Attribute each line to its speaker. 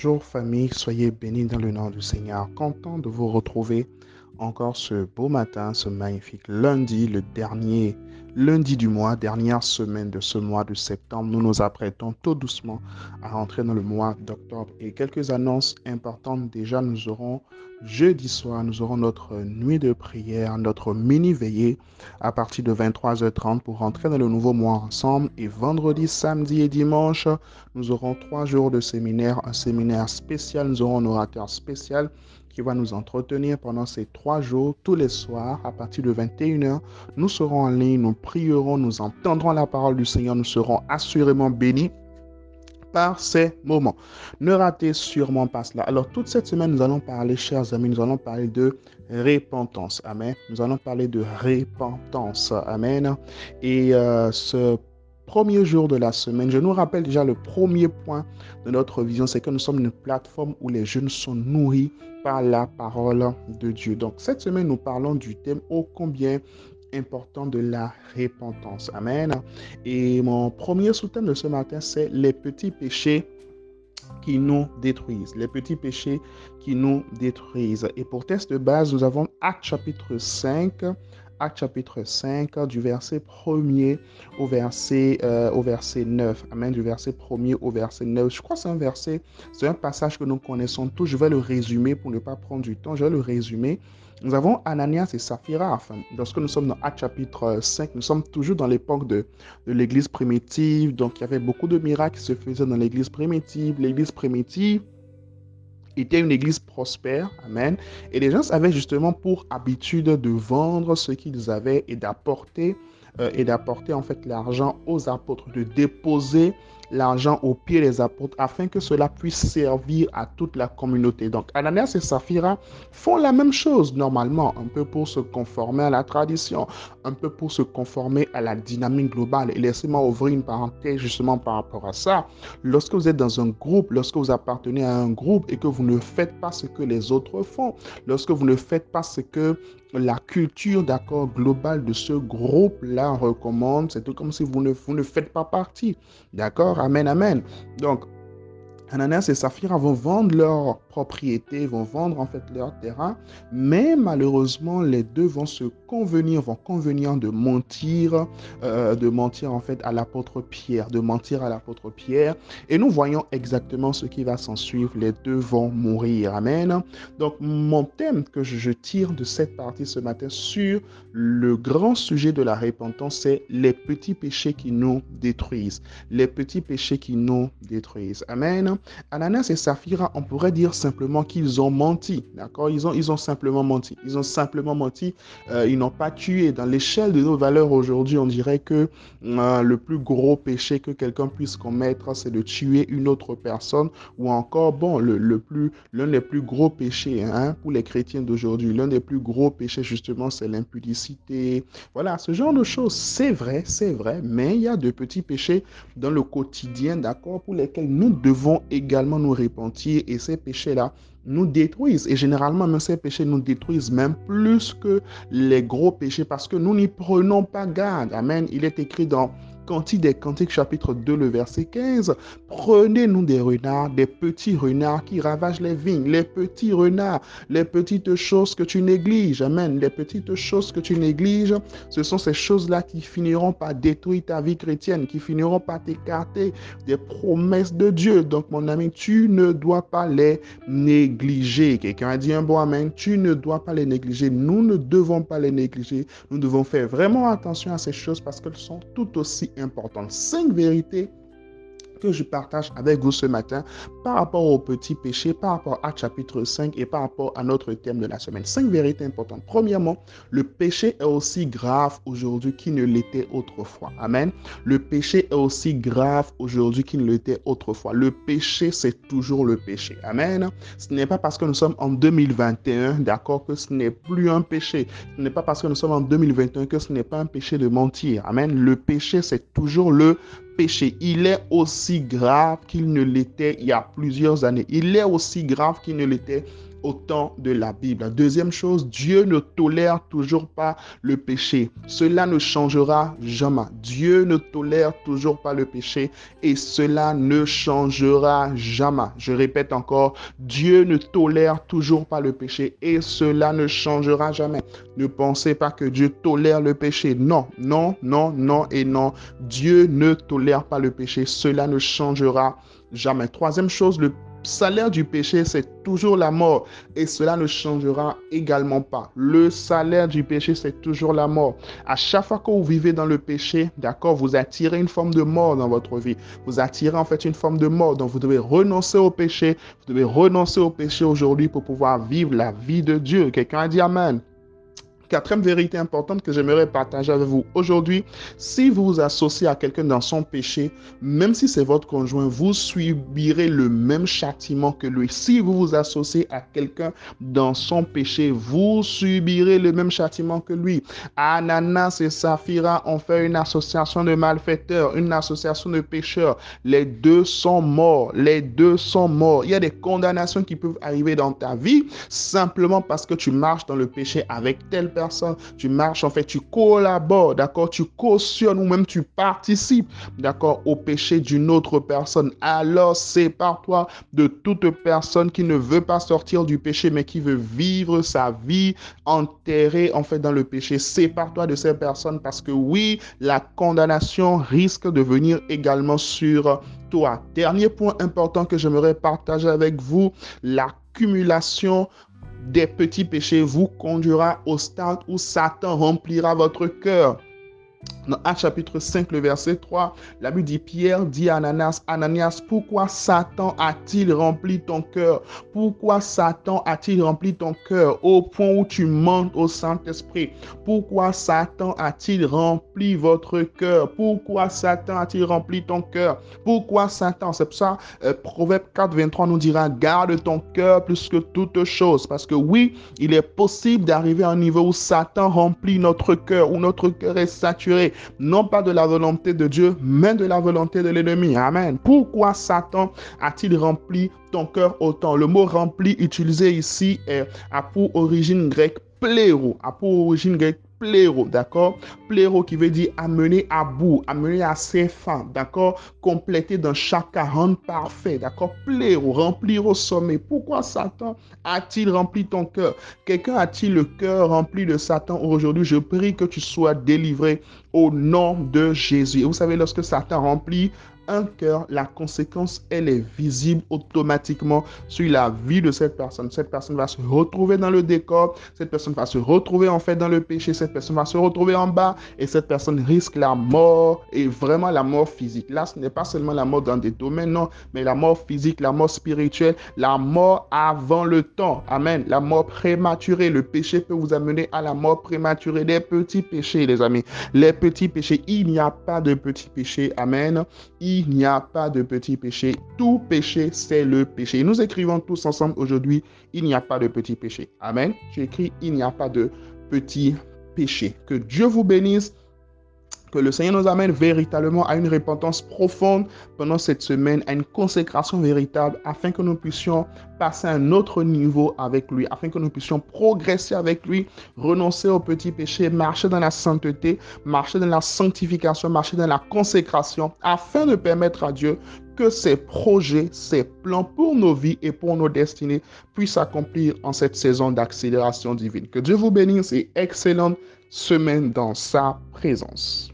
Speaker 1: Bonjour famille, soyez bénis dans le nom du Seigneur. Content de vous retrouver encore ce beau matin, ce magnifique lundi, le dernier lundi du mois, dernière semaine de ce mois de septembre. Nous nous apprêtons tout doucement à rentrer dans le mois d'octobre. Et quelques annonces importantes déjà, nous aurons jeudi soir, nous aurons notre nuit de prière, notre mini-veillée à partir de 23h30 pour rentrer dans le nouveau mois ensemble. Et vendredi, samedi et dimanche, nous aurons trois jours de séminaire, un séminaire spécial. Nous aurons un orateur spécial qui va nous entretenir pendant ces trois jours, tous les soirs, à partir de 21h. Nous serons en ligne, nous prierons, nous entendrons la parole du Seigneur, nous serons assurément bénis par ces moments. Ne ratez sûrement pas cela. Alors, toute cette semaine, nous allons parler, chers amis, nous allons parler de repentance. Amen. Nous allons parler de repentance. Amen. Et euh, ce premier jour de la semaine. Je nous rappelle déjà le premier point de notre vision, c'est que nous sommes une plateforme où les jeunes sont nourris par la parole de Dieu. Donc cette semaine, nous parlons du thème ô combien important de la repentance. Amen. Et mon premier sous-thème de ce matin, c'est les petits péchés qui nous détruisent, les petits péchés qui nous détruisent. Et pour test de base, nous avons Acte chapitre 5, Acte chapitre 5, du verset 1er au verset, euh, au verset 9. Amen. Du verset 1er au verset 9. Je crois que c'est un verset, c'est un passage que nous connaissons tous. Je vais le résumer pour ne pas prendre du temps. Je vais le résumer. Nous avons Ananias et Saphira. Enfin, lorsque nous sommes dans Acte chapitre 5, nous sommes toujours dans l'époque de, de l'église primitive. Donc, il y avait beaucoup de miracles qui se faisaient dans l'église primitive. L'église primitive était une église prospère. Amen. Et les gens avaient justement pour habitude de vendre ce qu'ils avaient et d'apporter euh, et d'apporter en fait l'argent aux apôtres, de déposer l'argent au pied des apôtres afin que cela puisse servir à toute la communauté. Donc Ananias et Saphira font la même chose normalement, un peu pour se conformer à la tradition, un peu pour se conformer à la dynamique globale. Et laissez-moi ouvrir une parenthèse justement par rapport à ça. Lorsque vous êtes dans un groupe, lorsque vous appartenez à un groupe et que vous ne faites pas ce que les autres font, lorsque vous ne faites pas ce que la culture d'accord globale de ce groupe-là recommande, c'est comme si vous ne, vous ne faites pas partie. D'accord? Amen, amen. Donc, Ananias et Saphira vont vendre leur propriété, vont vendre en fait leur terrain, mais malheureusement les deux vont se convenir, vont convenir de mentir, euh, de mentir en fait à l'apôtre Pierre, de mentir à l'apôtre Pierre, et nous voyons exactement ce qui va s'en suivre. Les deux vont mourir. Amen. Donc mon thème que je tire de cette partie ce matin sur le grand sujet de la repentance, c'est les petits péchés qui nous détruisent, les petits péchés qui nous détruisent. Amen. Ananas et Saphira, on pourrait dire simplement qu'ils ont menti. D'accord? Ils ont, ils ont simplement menti. Ils ont simplement menti. Euh, ils n'ont pas tué. Dans l'échelle de nos valeurs aujourd'hui, on dirait que euh, le plus gros péché que quelqu'un puisse commettre, c'est de tuer une autre personne. Ou encore, bon, le, plus, l'un des plus gros péchés hein, pour les chrétiens d'aujourd'hui, l'un des plus gros péchés, justement, c'est l'impudicité. Voilà, ce genre de choses, c'est vrai, c'est vrai. Mais il y a de petits péchés dans le quotidien, d'accord, pour lesquels nous devons également nous repentir et ces péchés-là nous détruisent. Et généralement, même ces péchés nous détruisent même plus que les gros péchés parce que nous n'y prenons pas garde. Amen. Il est écrit dans Cantique des Cantiques, chapitre 2, le verset 15. Prenez-nous des renards, des petits renards qui ravagent les vignes, les petits renards, les petites choses que tu négliges. Amen. Les petites choses que tu négliges, ce sont ces choses-là qui finiront par détruire ta vie chrétienne, qui finiront par t'écarter des promesses de Dieu. Donc, mon ami, tu ne dois pas les négliger. Quelqu'un a dit un bon Amen. Tu ne dois pas les négliger. Nous ne devons pas les négliger. Nous devons faire vraiment attention à ces choses parce qu'elles sont tout aussi importante. Cinq vérités que je partage avec vous ce matin par rapport au petit péché, par rapport à chapitre 5 et par rapport à notre thème de la semaine. Cinq vérités importantes. Premièrement, le péché est aussi grave aujourd'hui qu'il ne l'était autrefois. Amen. Le péché est aussi grave aujourd'hui qu'il ne l'était autrefois. Le péché, c'est toujours le péché. Amen. Ce n'est pas parce que nous sommes en 2021, d'accord, que ce n'est plus un péché. Ce n'est pas parce que nous sommes en 2021 que ce n'est pas un péché de mentir. Amen. Le péché, c'est toujours le il est aussi grave qu'il ne l'était il y a plusieurs années. Il est aussi grave qu'il ne l'était au temps de la Bible. Deuxième chose, Dieu ne tolère toujours pas le péché. Cela ne changera jamais. Dieu ne tolère toujours pas le péché et cela ne changera jamais. Je répète encore, Dieu ne tolère toujours pas le péché et cela ne changera jamais. Ne pensez pas que Dieu tolère le péché. Non, non, non, non et non. Dieu ne tolère pas le péché. Cela ne changera jamais. Troisième chose, le salaire du péché, c'est toujours la mort. Et cela ne changera également pas. Le salaire du péché, c'est toujours la mort. À chaque fois que vous vivez dans le péché, d'accord, vous attirez une forme de mort dans votre vie. Vous attirez en fait une forme de mort. Donc vous devez renoncer au péché. Vous devez renoncer au péché aujourd'hui pour pouvoir vivre la vie de Dieu. Quelqu'un a dit Amen. Quatrième vérité importante que j'aimerais partager avec vous aujourd'hui, si vous vous associez à quelqu'un dans son péché, même si c'est votre conjoint, vous subirez le même châtiment que lui. Si vous vous associez à quelqu'un dans son péché, vous subirez le même châtiment que lui. Ananas et Saphira ont fait une association de malfaiteurs, une association de pécheurs. Les deux sont morts. Les deux sont morts. Il y a des condamnations qui peuvent arriver dans ta vie simplement parce que tu marches dans le péché avec telle personne, tu marches, en fait, tu collabores, d'accord, tu cautionnes ou même tu participes, d'accord, au péché d'une autre personne. Alors sépare-toi de toute personne qui ne veut pas sortir du péché, mais qui veut vivre sa vie enterrée, en fait, dans le péché. Sépare-toi de ces personnes parce que oui, la condamnation risque de venir également sur toi. Dernier point important que j'aimerais partager avec vous, l'accumulation des petits péchés vous conduira au stade où Satan remplira votre cœur. Dans Acte chapitre 5, le verset 3, la Bible dit Pierre dit à Ananias, Ananias, pourquoi Satan a-t-il rempli ton cœur? Pourquoi Satan a-t-il rempli ton cœur au point où tu mentes au Saint-Esprit? Pourquoi Satan a-t-il rempli votre cœur? Pourquoi Satan a-t-il rempli ton cœur? Pourquoi Satan? C'est pour ça, euh, Proverbe 4, 23 nous dira Garde ton cœur plus que toute chose. Parce que oui, il est possible d'arriver à un niveau où Satan remplit notre cœur, où notre cœur est saturé non pas de la volonté de Dieu, mais de la volonté de l'ennemi. Amen. Pourquoi Satan a-t-il rempli ton cœur autant? Le mot rempli utilisé ici est, a pour origine grecque pléro, a pour origine grecque pléro, d'accord? Pléro qui veut dire amener à bout, amener à ses fins, d'accord? Compléter dans chaque rendre parfait, d'accord? Pléro, remplir au sommet. Pourquoi Satan a-t-il rempli ton cœur? Quelqu'un a-t-il le cœur rempli de Satan aujourd'hui? Je prie que tu sois délivré au nom de Jésus. Et vous savez, lorsque Satan remplit un cœur, la conséquence, elle est visible automatiquement sur la vie de cette personne. Cette personne va se retrouver dans le décor, cette personne va se retrouver en fait dans le péché, cette personne va se retrouver en bas et cette personne risque la mort et vraiment la mort physique. Là, ce n'est pas seulement la mort dans des domaines, non, mais la mort physique, la mort spirituelle, la mort avant le temps. Amen. La mort prématurée. Le péché peut vous amener à la mort prématurée. des petits péchés, les amis. Les petits péchés. Il n'y a pas de petits péchés. Amen il n'y a pas de petit péché. Tout péché, c'est le péché. Nous écrivons tous ensemble aujourd'hui, il n'y a pas de petit péché. Amen. Tu écris, il n'y a pas de petit péché. Que Dieu vous bénisse. Que le Seigneur nous amène véritablement à une repentance profonde pendant cette semaine, à une consécration véritable, afin que nous puissions passer à un autre niveau avec lui, afin que nous puissions progresser avec lui, renoncer aux petits péchés, marcher dans la sainteté, marcher dans la sanctification, marcher dans la consécration, afin de permettre à Dieu que ses projets, ses plans pour nos vies et pour nos destinées puissent s'accomplir en cette saison d'accélération divine. Que Dieu vous bénisse et excellente semaine dans sa présence.